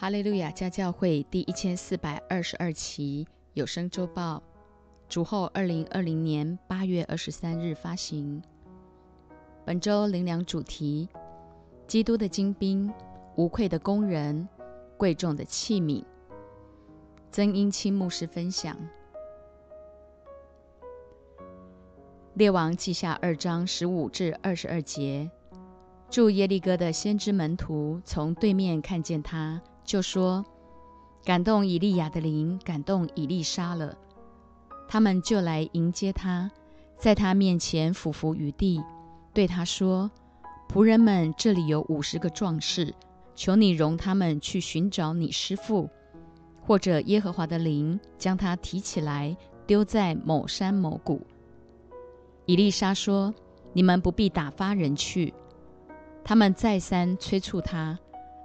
哈利路亚家教会第一千四百二十二期有声周报，主后二零二零年八月二十三日发行。本周灵粮主题：基督的精兵，无愧的工人，贵重的器皿。曾英清牧师分享。列王记下二章十五至二十二节，住耶利哥的先知门徒从对面看见他。就说：“感动以利亚的灵，感动以利沙了。”他们就来迎接他，在他面前俯伏于地，对他说：“仆人们，这里有五十个壮士，求你容他们去寻找你师父，或者耶和华的灵将他提起来，丢在某山某谷。”以利沙说：“你们不必打发人去。”他们再三催促他。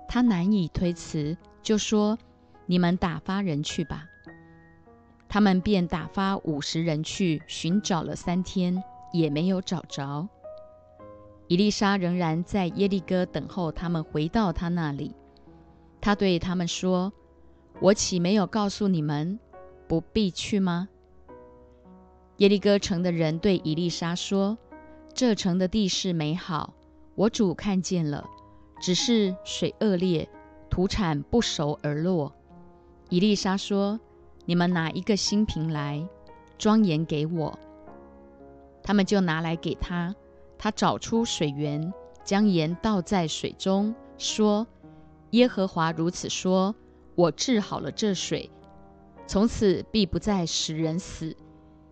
他难以推辞，就说：“你们打发人去吧。”他们便打发五十人去寻找了三天，也没有找着。伊丽莎仍然在耶利哥等候他们回到他那里。他对他们说：“我岂没有告诉你们，不必去吗？”耶利哥城的人对伊丽莎说：“这城的地势美好，我主看见了。”只是水恶劣，土产不熟而落。伊丽莎说：“你们拿一个新瓶来，装盐给我。”他们就拿来给他。他找出水源，将盐倒在水中，说：“耶和华如此说：我治好了这水，从此必不再使人死，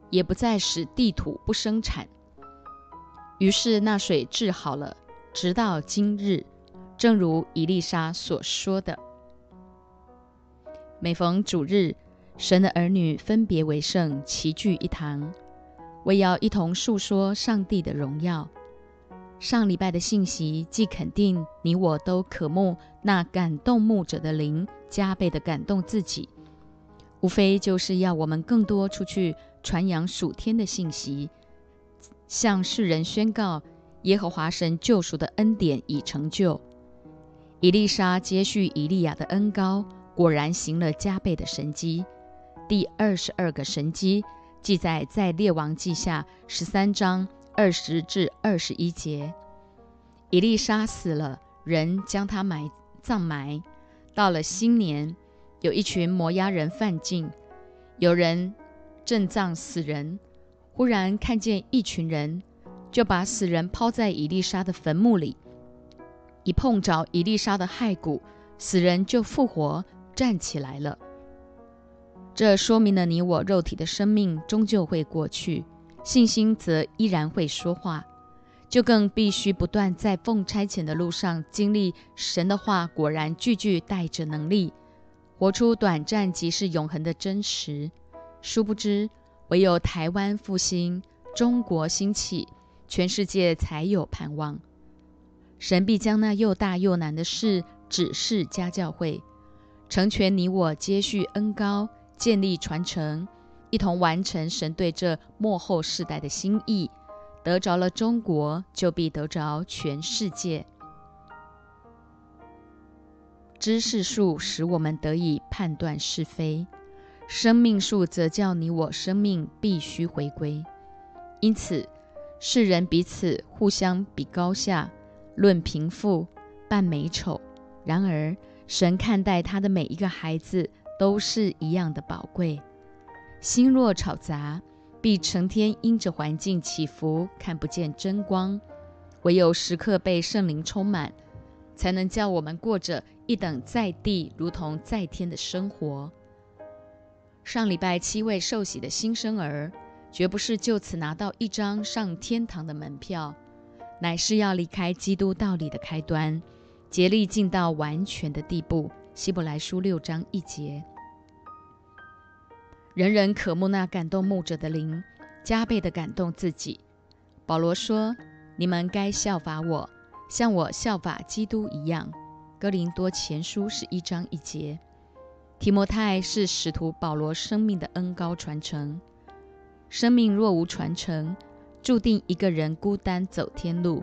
也不再使地土不生产。”于是那水治好了，直到今日。正如伊丽莎所说的，每逢主日，神的儿女分别为圣，齐聚一堂，为要一同述说上帝的荣耀。上礼拜的信息既肯定你我都渴慕那感动牧者的灵，加倍的感动自己，无非就是要我们更多出去传扬属天的信息，向世人宣告耶和华神救赎的恩典已成就。伊丽莎接续以利亚的恩高，果然行了加倍的神迹。第二十二个神迹记载在列王记下十三章二十至二十一节。伊丽莎死了，人将他埋葬埋。到了新年，有一群摩押人犯境，有人正葬死人，忽然看见一群人，就把死人抛在伊丽莎的坟墓里。一碰着伊丽莎的骸骨，死人就复活站起来了。这说明了你我肉体的生命终究会过去，信心则依然会说话。就更必须不断在奉差遣的路上经历神的话，果然句句带着能力，活出短暂即是永恒的真实。殊不知，唯有台湾复兴，中国兴起，全世界才有盼望。神必将那又大又难的事指示家教会，成全你我接续恩高，建立传承，一同完成神对这幕后世代的心意。得着了中国，就必得着全世界。知识树使我们得以判断是非，生命树则叫你我生命必须回归。因此，世人彼此互相比高下。论贫富，扮美丑，然而神看待他的每一个孩子都是一样的宝贵。心若吵杂，必成天因着环境起伏，看不见真光。唯有时刻被圣灵充满，才能叫我们过着一等在地如同在天的生活。上礼拜七位受洗的新生儿，绝不是就此拿到一张上天堂的门票。乃是要离开基督道理的开端，竭力尽到完全的地步。希伯来书六章一节，人人渴慕那感动牧者的灵，加倍的感动自己。保罗说：“你们该效法我，像我效法基督一样。”哥林多前书十一章一节。提摩太是使徒保罗生命的恩高传承，生命若无传承。注定一个人孤单走天路，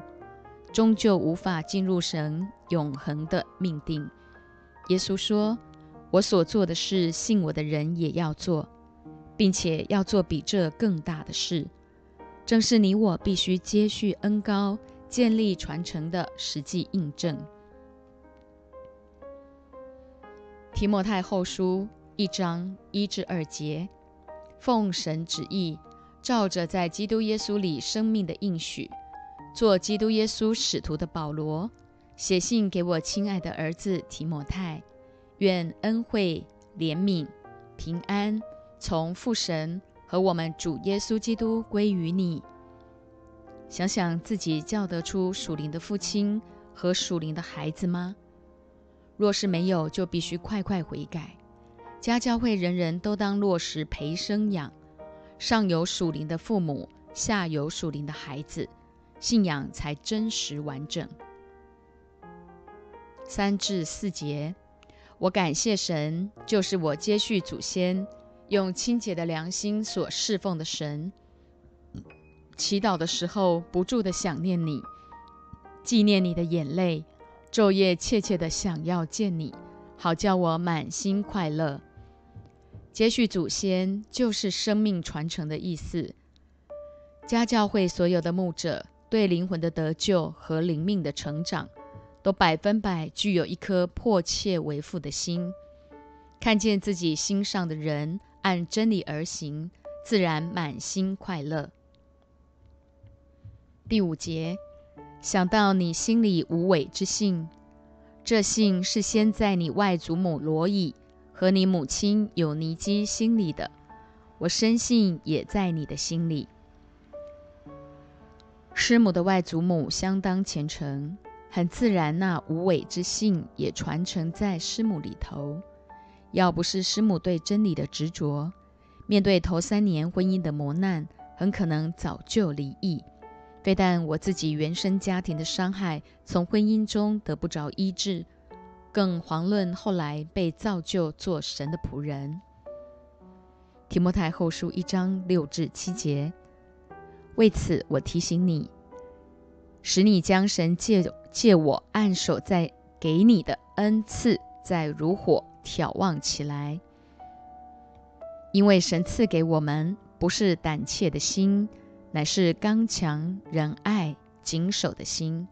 终究无法进入神永恒的命定。耶稣说：“我所做的事，信我的人也要做，并且要做比这更大的事。”正是你我必须接续恩高、建立传承的实际印证。提摩太后书一章一至二节，奉神旨意，照着在基督耶稣里生命的应许，做基督耶稣使徒的保罗，写信给我亲爱的儿子提摩太，愿恩惠、怜悯、平安从父神。和我们主耶稣基督归于你。想想自己叫得出属灵的父亲和属灵的孩子吗？若是没有，就必须快快悔改。家教会人人都当落实陪生养，上有属灵的父母，下有属灵的孩子，信仰才真实完整。三至四节，我感谢神，就是我接续祖先。用清洁的良心所侍奉的神，祈祷的时候不住的想念你，纪念你的眼泪，昼夜切切的想要见你，好叫我满心快乐。接续祖先就是生命传承的意思。家教会所有的牧者对灵魂的得救和灵命的成长，都百分百具有一颗迫切为父的心，看见自己心上的人。按真理而行，自然满心快乐。第五节，想到你心里无伪之信，这信是先在你外祖母罗以和你母亲有尼基心里的，我深信也在你的心里。师母的外祖母相当虔诚，很自然，那无伪之性也传承在师母里头。要不是师母对真理的执着，面对头三年婚姻的磨难，很可能早就离异。非但我自己原生家庭的伤害从婚姻中得不着医治，更遑论后来被造就做神的仆人。提摩太后书一章六至七节。为此，我提醒你，使你将神借借我按手在给你的恩赐，再如火。眺望起来，因为神赐给我们不是胆怯的心，乃是刚强、仁爱、谨守的心。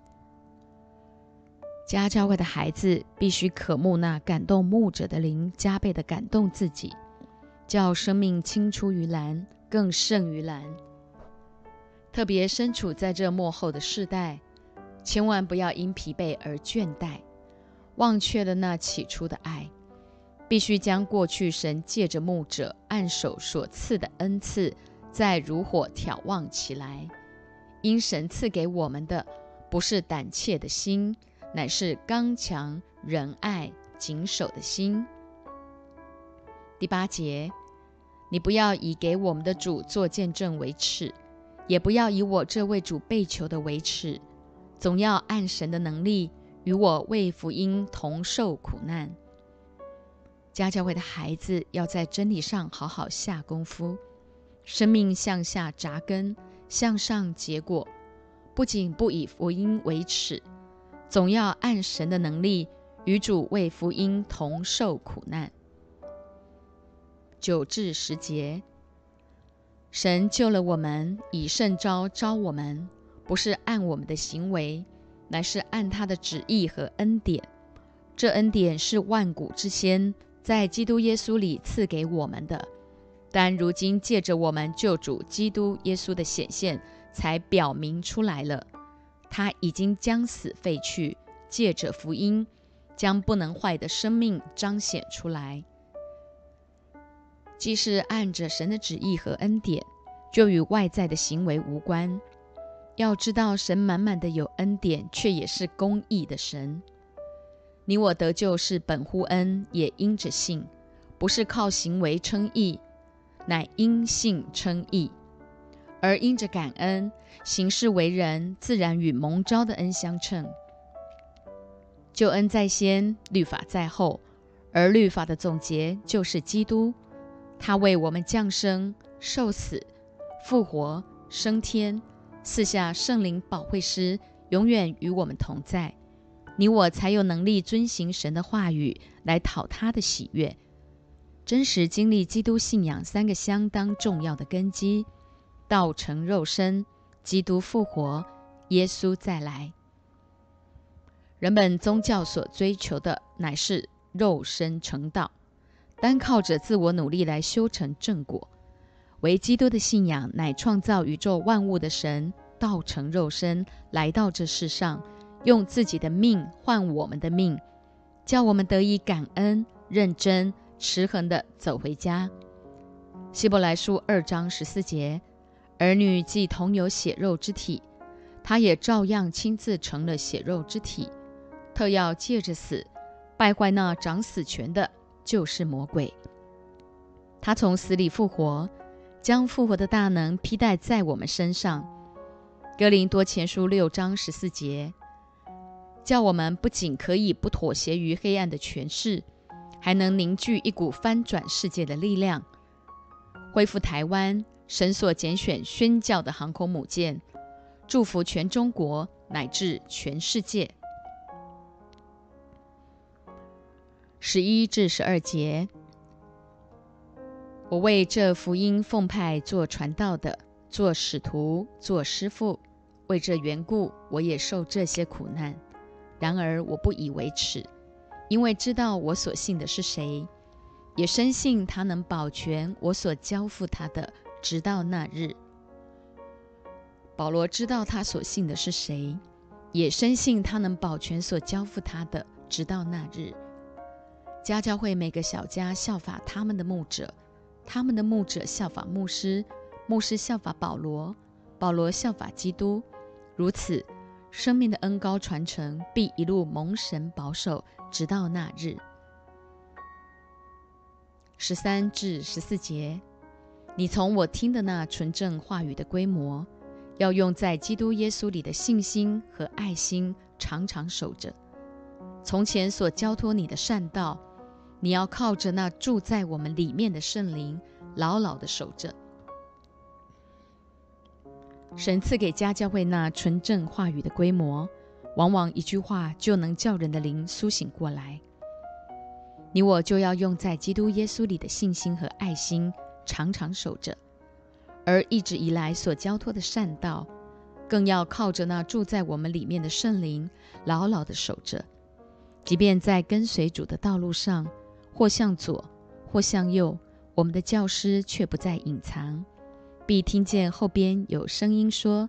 家教会的孩子必须渴慕那感动牧者的灵，加倍的感动自己，叫生命青出于蓝，更胜于蓝。特别身处在这幕后的世代，千万不要因疲惫而倦怠，忘却了那起初的爱。必须将过去神借着牧者按手所赐的恩赐，再如火眺望起来。因神赐给我们的不是胆怯的心，乃是刚强、仁爱、谨守的心。第八节，你不要以给我们的主做见证为耻，也不要以我这位主被求的为耻，总要按神的能力与我为福音同受苦难。家教会的孩子要在真理上好好下功夫，生命向下扎根，向上结果。不仅不以福音为耻，总要按神的能力与主为福音同受苦难。九至十节，神救了我们，以圣招招我们，不是按我们的行为，乃是按他的旨意和恩典。这恩典是万古之先。在基督耶稣里赐给我们的，但如今借着我们救主基督耶稣的显现，才表明出来了。他已经将死废去，借着福音，将不能坏的生命彰显出来。既是按着神的旨意和恩典，就与外在的行为无关。要知道，神满满的有恩典，却也是公义的神。你我得救是本乎恩，也因着信，不是靠行为称义，乃因信称义。而因着感恩，行事为人自然与蒙召的恩相称。救恩在先，律法在后，而律法的总结就是基督，他为我们降生、受死、复活、升天，赐下圣灵保惠师，永远与我们同在。你我才有能力遵行神的话语，来讨他的喜悦。真实经历基督信仰三个相当重要的根基：道成肉身、基督复活、耶稣再来。人们宗教所追求的乃是肉身成道，单靠着自我努力来修成正果。唯基督的信仰乃创造宇宙万物的神道成肉身，来到这世上，用自己的命换我们的命，叫我们得以感恩、认真。持恒的走回家。希伯来书二章十四节，儿女既同有血肉之体，他也照样亲自成了血肉之体，特要借着死败坏那掌死权的，就是魔鬼。他从死里复活，将复活的大能披戴在我们身上。哥林多前书六章十四节，叫我们不仅可以不妥协于黑暗的权势。还能凝聚一股翻转世界的力量，恢复台湾神所拣选宣教的航空母舰，祝福全中国乃至全世界。十一至十二节，我为这福音奉派做传道的，做使徒，做师傅，为这缘故，我也受这些苦难。然而我不以为耻。因为知道我所信的是谁，也深信他能保全我所交付他的，直到那日。保罗知道他所信的是谁，也深信他能保全所交付他的，直到那日。家教会每个小家效法他们的牧者，他们的牧者效法牧师，牧师效法保罗，保罗效法基督，如此。生命的恩高传承，必一路蒙神保守，直到那日。十三至十四节，你从我听的那纯正话语的规模，要用在基督耶稣里的信心和爱心，常常守着。从前所交托你的善道，你要靠着那住在我们里面的圣灵，牢牢的守着。神赐给家教会那纯正话语的规模，往往一句话就能叫人的灵苏醒过来。你我就要用在基督耶稣里的信心和爱心，常常守着；而一直以来所交托的善道，更要靠着那住在我们里面的圣灵，牢牢的守着。即便在跟随主的道路上，或向左，或向右，我们的教师却不再隐藏。必听见后边有声音说：“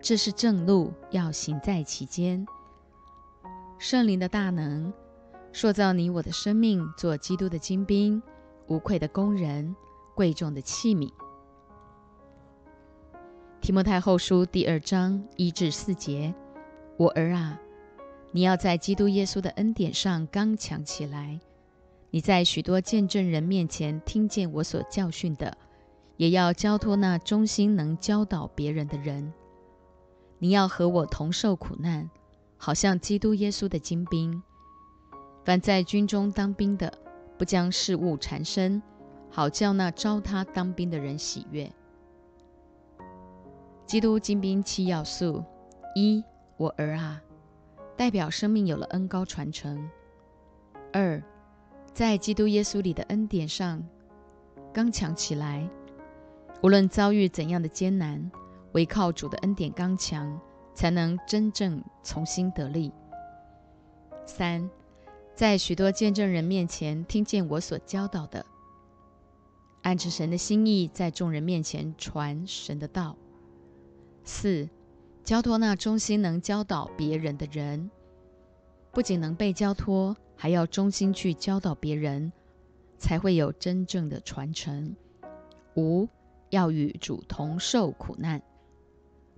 这是正路，要行在其间。”圣灵的大能塑造你我的生命，做基督的精兵，无愧的工人，贵重的器皿。提摩太后书第二章一至四节：我儿啊，你要在基督耶稣的恩典上刚强起来。你在许多见证人面前听见我所教训的。也要交托那忠心能教导别人的人。你要和我同受苦难，好像基督耶稣的精兵。凡在军中当兵的，不将事物缠身，好叫那招他当兵的人喜悦。基督精兵七要素：一，我儿啊，代表生命有了恩高传承；二，在基督耶稣里的恩典上刚强起来。无论遭遇怎样的艰难，唯靠主的恩典刚强，才能真正重新得力。三，在许多见证人面前听见我所教导的，按着神的心意，在众人面前传神的道。四，交托那忠心能教导别人的人，不仅能被交托，还要忠心去教导别人，才会有真正的传承。五。要与主同受苦难，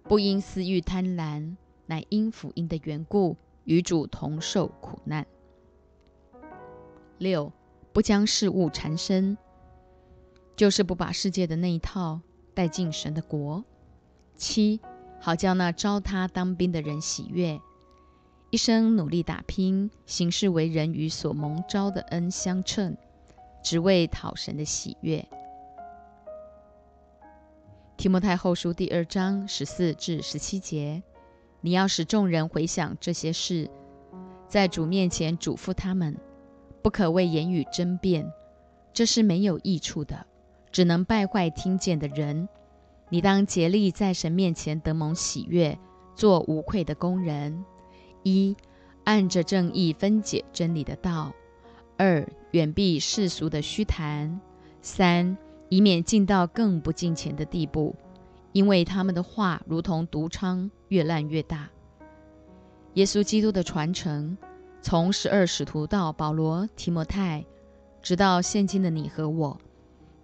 不因私欲贪婪，乃因福音的缘故与主同受苦难。六，不将事物缠身，就是不把世界的那一套带进神的国。七，好叫那招他当兵的人喜悦，一生努力打拼，行事为人与所蒙招的恩相称，只为讨神的喜悦。提摩太后书第二章十四至十七节，你要使众人回想这些事，在主面前嘱咐他们，不可为言语争辩，这是没有益处的，只能败坏听见的人。你当竭力在神面前得蒙喜悦，做无愧的工人。一，按着正义分解真理的道；二，远避世俗的虚谈；三，以免进到更不敬虔的地步，因为他们的话如同毒疮，越烂越大。耶稣基督的传承，从十二使徒到保罗、提摩太，直到现今的你和我，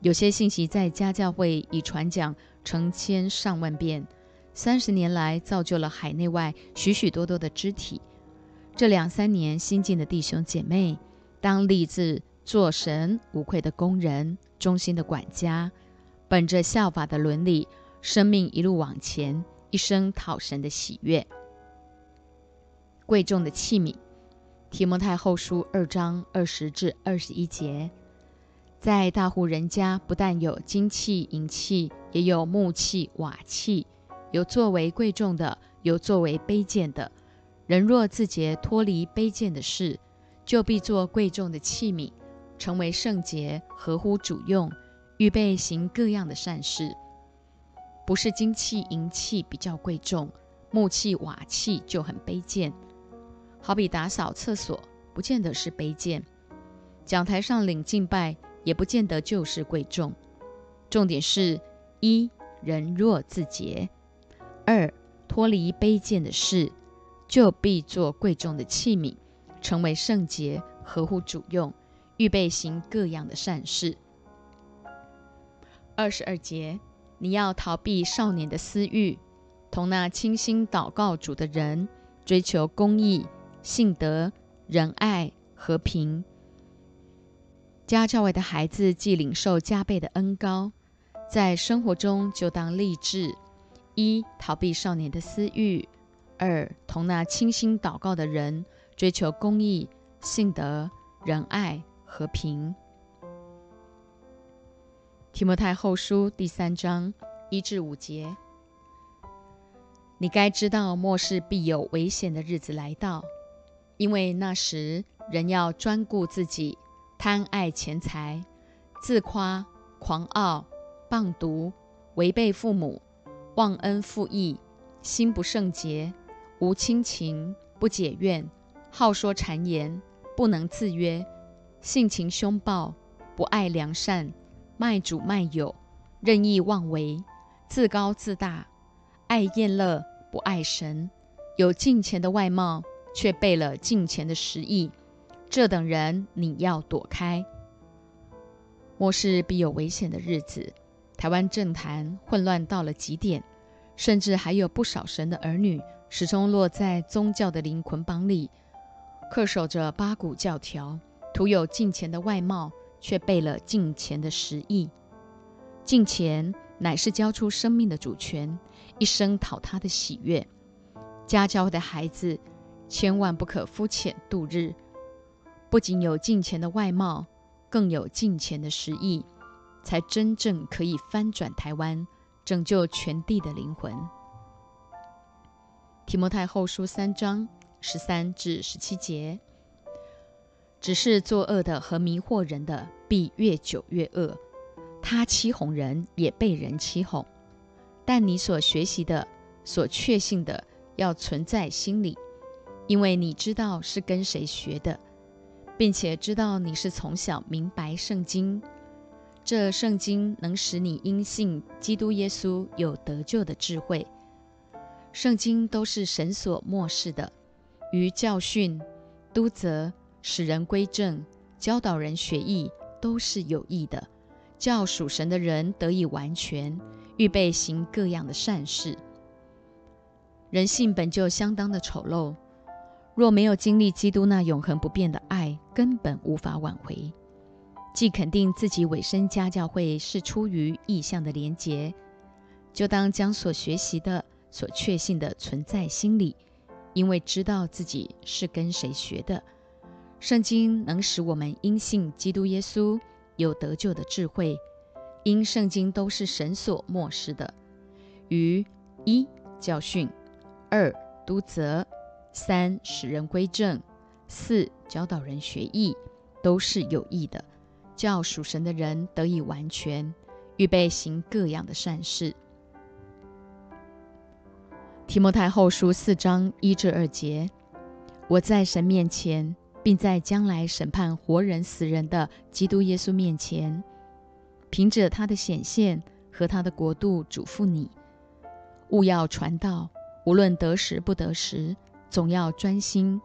有些信息在家教会已传讲成千上万遍，三十年来造就了海内外许许多多的肢体。这两三年新进的弟兄姐妹，当立志做神无愧的工人、忠心的管家，本着效法的伦理，生命一路往前，一生讨神的喜悦。贵重的器皿，《提摩太后书》二章二十至二十一节，在大户人家，不但有金器、银器，也有木器、瓦器，有作为贵重的，有作为卑贱的。人若自觉脱离卑贱的事，就必做贵重的器皿，成为圣洁，合乎主用，预备行各样的善事。不是金器、银器比较贵重，木器、瓦器就很卑贱。好比打扫厕所，不见得是卑贱；讲台上领敬拜，也不见得就是贵重。重点是：一人若自洁；二脱离卑贱的事，就必做贵重的器皿，成为圣洁，合乎主用，预备行各样的善事。二十二节，你要逃避少年的私欲，同那清心祷告主的人，追求公义。信德、仁爱、和平，家教外的孩子既领受加倍的恩高，在生活中就当立志：一、逃避少年的私欲；二、同那倾心祷告的人追求公义、信德、仁爱、和平。提摩太后书第三章一至五节，你该知道末世必有危险的日子来到。因为那时人要专顾自己，贪爱钱财，自夸、狂傲、棒毒，违背父母，忘恩负义，心不圣洁，无亲情，不解怨，好说谗言，不能自约，性情凶暴，不爱良善，卖主卖友，任意妄为，自高自大，爱厌乐，不爱神，有敬钱的外貌。却背了近前的实意，这等人你要躲开。末世必有危险的日子，台湾政坛混乱到了极点，甚至还有不少神的儿女始终落在宗教的灵捆绑里，恪守着八股教条，徒有近前的外貌，却背了近前的实意。近前乃是交出生命的主权，一生讨他的喜悦。家教的孩子。千万不可肤浅度日，不仅有敬虔的外貌，更有敬虔的实意，才真正可以翻转台湾，拯救全地的灵魂。提摩太后书三章十三至十七节，只是作恶的和迷惑人的，必越久越恶。他欺哄人，也被人欺哄。但你所学习的、所确信的，要存在心里。因为你知道是跟谁学的，并且知道你是从小明白圣经，这圣经能使你因信基督耶稣有得救的智慧。圣经都是神所漠视的，于教训、督责、使人归正、教导人学艺，都是有益的，叫属神的人得以完全，预备行各样的善事。人性本就相当的丑陋。若没有经历基督那永恒不变的爱，根本无法挽回。既肯定自己委身家教会是出于意向的连结，就当将所学习的、所确信的存在心里，因为知道自己是跟谁学的。圣经能使我们因信基督耶稣有得救的智慧，因圣经都是神所漠视的。于一教训，二督责。三使人归正，四教导人学艺，都是有益的，叫属神的人得以完全，预备行各样的善事。提摩太后书四章一至二节，我在神面前，并在将来审判活人死人的基督耶稣面前，凭着他的显现和他的国度，嘱咐你，勿要传道，无论得时不得时，总要专心，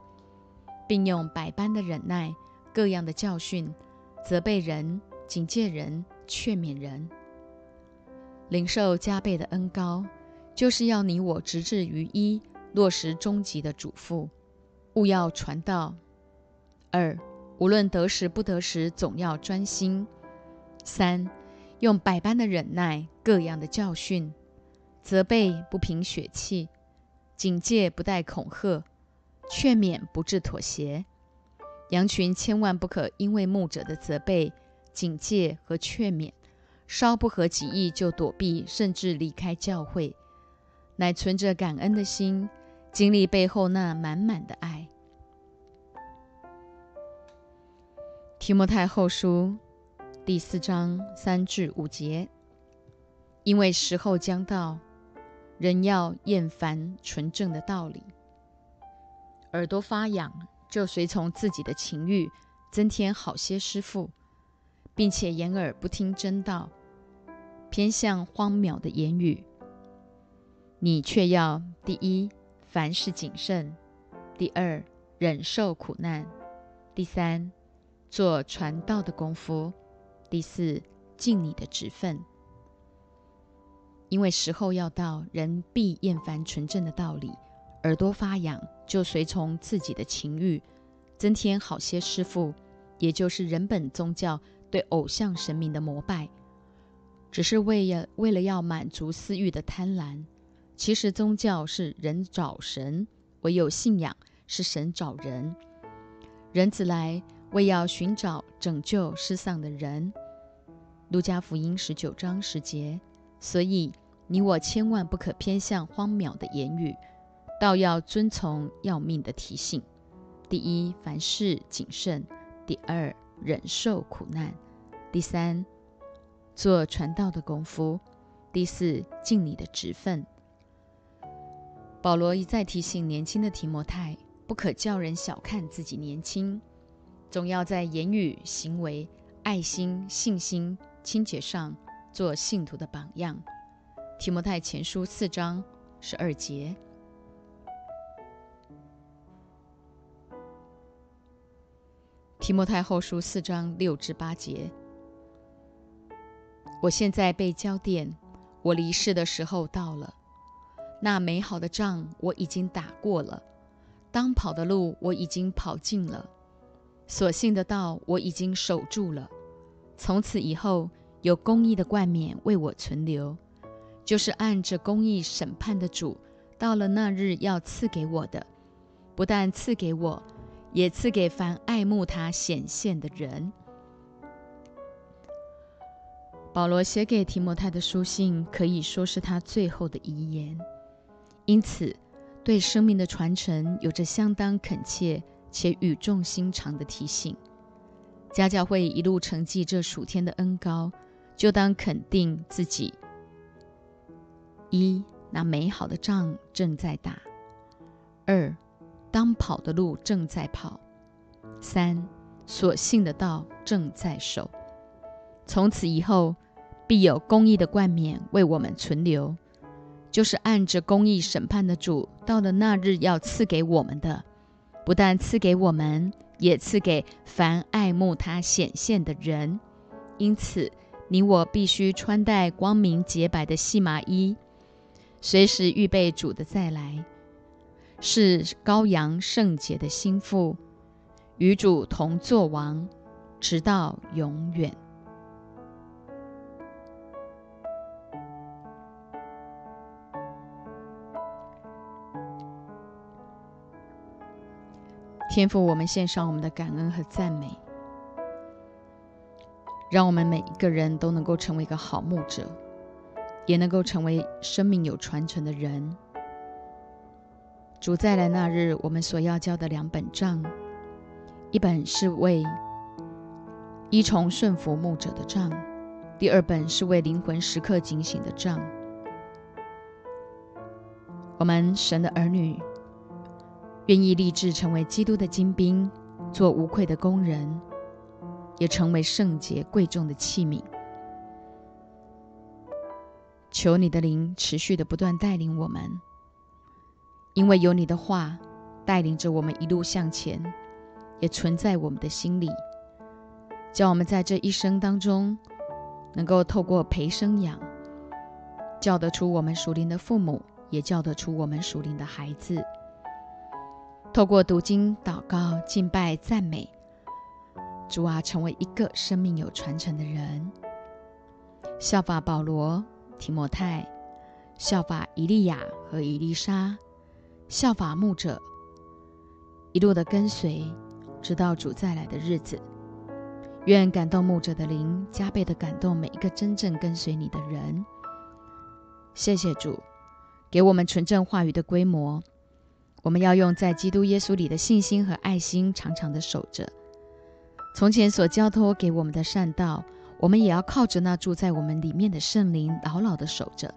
并用百般的忍耐，各样的教训，责备人，警戒人，劝勉人，领受加倍的恩高。就是要你我直至于一落实终极的嘱咐，勿要传道；二，无论得时不得时，总要专心；三，用百般的忍耐，各样的教训，责备不凭血气，警戒不带恐吓，劝勉不致妥协。羊群千万不可因为牧者的责备、警戒和劝勉，稍不合己意就躲避，甚至离开教会。乃存着感恩的心，经历背后那满满的爱。提摩太后书第四章三至五节，因为时候将到，人要厌烦纯正的道理，耳朵发痒，就随从自己的情欲，增添好些师傅，并且掩耳不听真道，偏向荒谬的言语。你却要第一，凡事谨慎；第二，忍受苦难；第三，做传道的功夫；第四，尽你的职分。因为时候要到，人必厌烦纯正的道理，耳朵发痒，就随从自己的情欲，增添好些师傅，也就是人本宗教对偶像神明的膜拜，只是为了为了要满足私欲的贪婪。其实宗教是人找神，唯有信仰是神找人。人子来为要寻找拯救失丧的人。路加福音十九章十节。所以你我千万不可偏向荒谬的言语，倒要遵从要命的提醒。第一，凡事谨慎；第二，忍受苦难；第三，做传道的功夫；第四，尽你的职分。保罗一再提醒年轻的提摩太，不可叫人小看自己年轻，总要在言语、行为、爱心、信心、清洁上做信徒的榜样。提摩太前书四章十二节，提摩太后书四章六至八节。我现在被交电，我离世的时候到了。那美好的仗我已经打过了，当跑的路我已经跑尽了，所幸的道我已经守住了。从此以后，有公义的冠冕为我存留，就是按着公义审判的主，到了那日要赐给我的，不但赐给我，也赐给凡爱慕他显现的人。保罗写给提摩太的书信，可以说是他最后的遗言。因此，对生命的传承有着相当恳切且语重心长的提醒。家教会一路承继这属天的恩高，就当肯定自己：一，那美好的仗正在打；二，当跑的路正在跑；三，所信的道正在守。从此以后，必有公义的冠冕为我们存留。就是按着公义审判的主，到了那日要赐给我们的，不但赐给我们，也赐给凡爱慕他显现的人。因此，你我必须穿戴光明洁白的细麻衣，随时预备主的再来，是羔羊圣洁的心腹，与主同作王，直到永远。天父，我们献上我们的感恩和赞美，让我们每一个人都能够成为一个好牧者，也能够成为生命有传承的人。主再来那日，我们所要交的两本账，一本是为依从顺服牧者的账，第二本是为灵魂时刻警醒的账。我们神的儿女，愿意立志成为基督的精兵，做无愧的工人，也成为圣洁贵重的器皿。求你的灵持续的不断带领我们，因为有你的话带领着我们一路向前，也存在我们的心里，叫我们在这一生当中，能够透过培生养，教得出我们属灵的父母。也叫得出我们属灵的孩子，透过读经、祷告、敬拜、赞美主啊，成为一个生命有传承的人，效法保罗、提摩太，效法以利亚和以利沙，效法牧者，一路的跟随，直到主再来的日子。愿感动牧者的灵，加倍的感动每一个真正跟随你的人。谢谢主。给我们纯正话语的规模，我们要用在基督耶稣里的信心和爱心，长长的守着。从前所交托给我们的善道，我们也要靠着那住在我们里面的圣灵，牢牢的守着。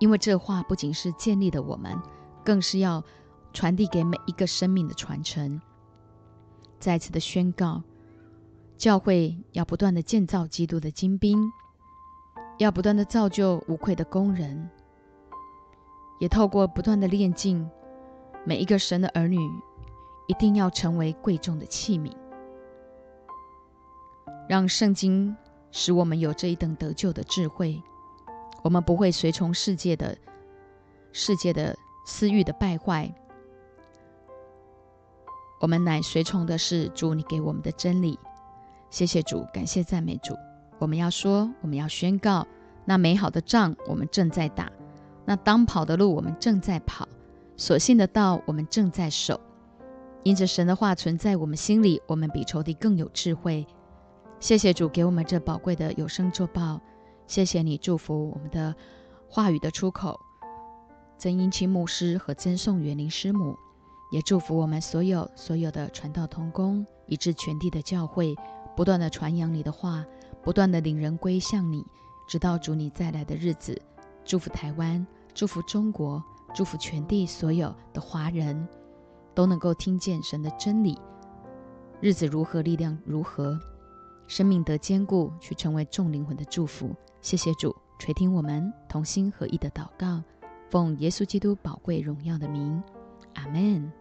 因为这话不仅是建立了我们，更是要传递给每一个生命的传承。再次的宣告，教会要不断的建造基督的精兵，要不断的造就无愧的工人。也透过不断的练进，每一个神的儿女一定要成为贵重的器皿，让圣经使我们有这一等得救的智慧。我们不会随从世界的世界的私欲的败坏，我们乃随从的是主你给我们的真理。谢谢主，感谢赞美主。我们要说，我们要宣告，那美好的仗我们正在打。那当跑的路，我们正在跑；所信的道，我们正在守。因着神的话存在我们心里，我们比仇敌更有智慧。谢谢主给我们这宝贵的有声作报。谢谢你祝福我们的话语的出口，曾英清牧师和曾颂园林师母，也祝福我们所有所有的传道同工，以致全地的教会不断的传扬你的话，不断的领人归向你，直到主你再来的日子。祝福台湾。祝福中国，祝福全地所有的华人，都能够听见神的真理。日子如何，力量如何，生命得坚固，去成为众灵魂的祝福。谢谢主垂听我们同心合意的祷告，奉耶稣基督宝贵荣耀的名，阿门。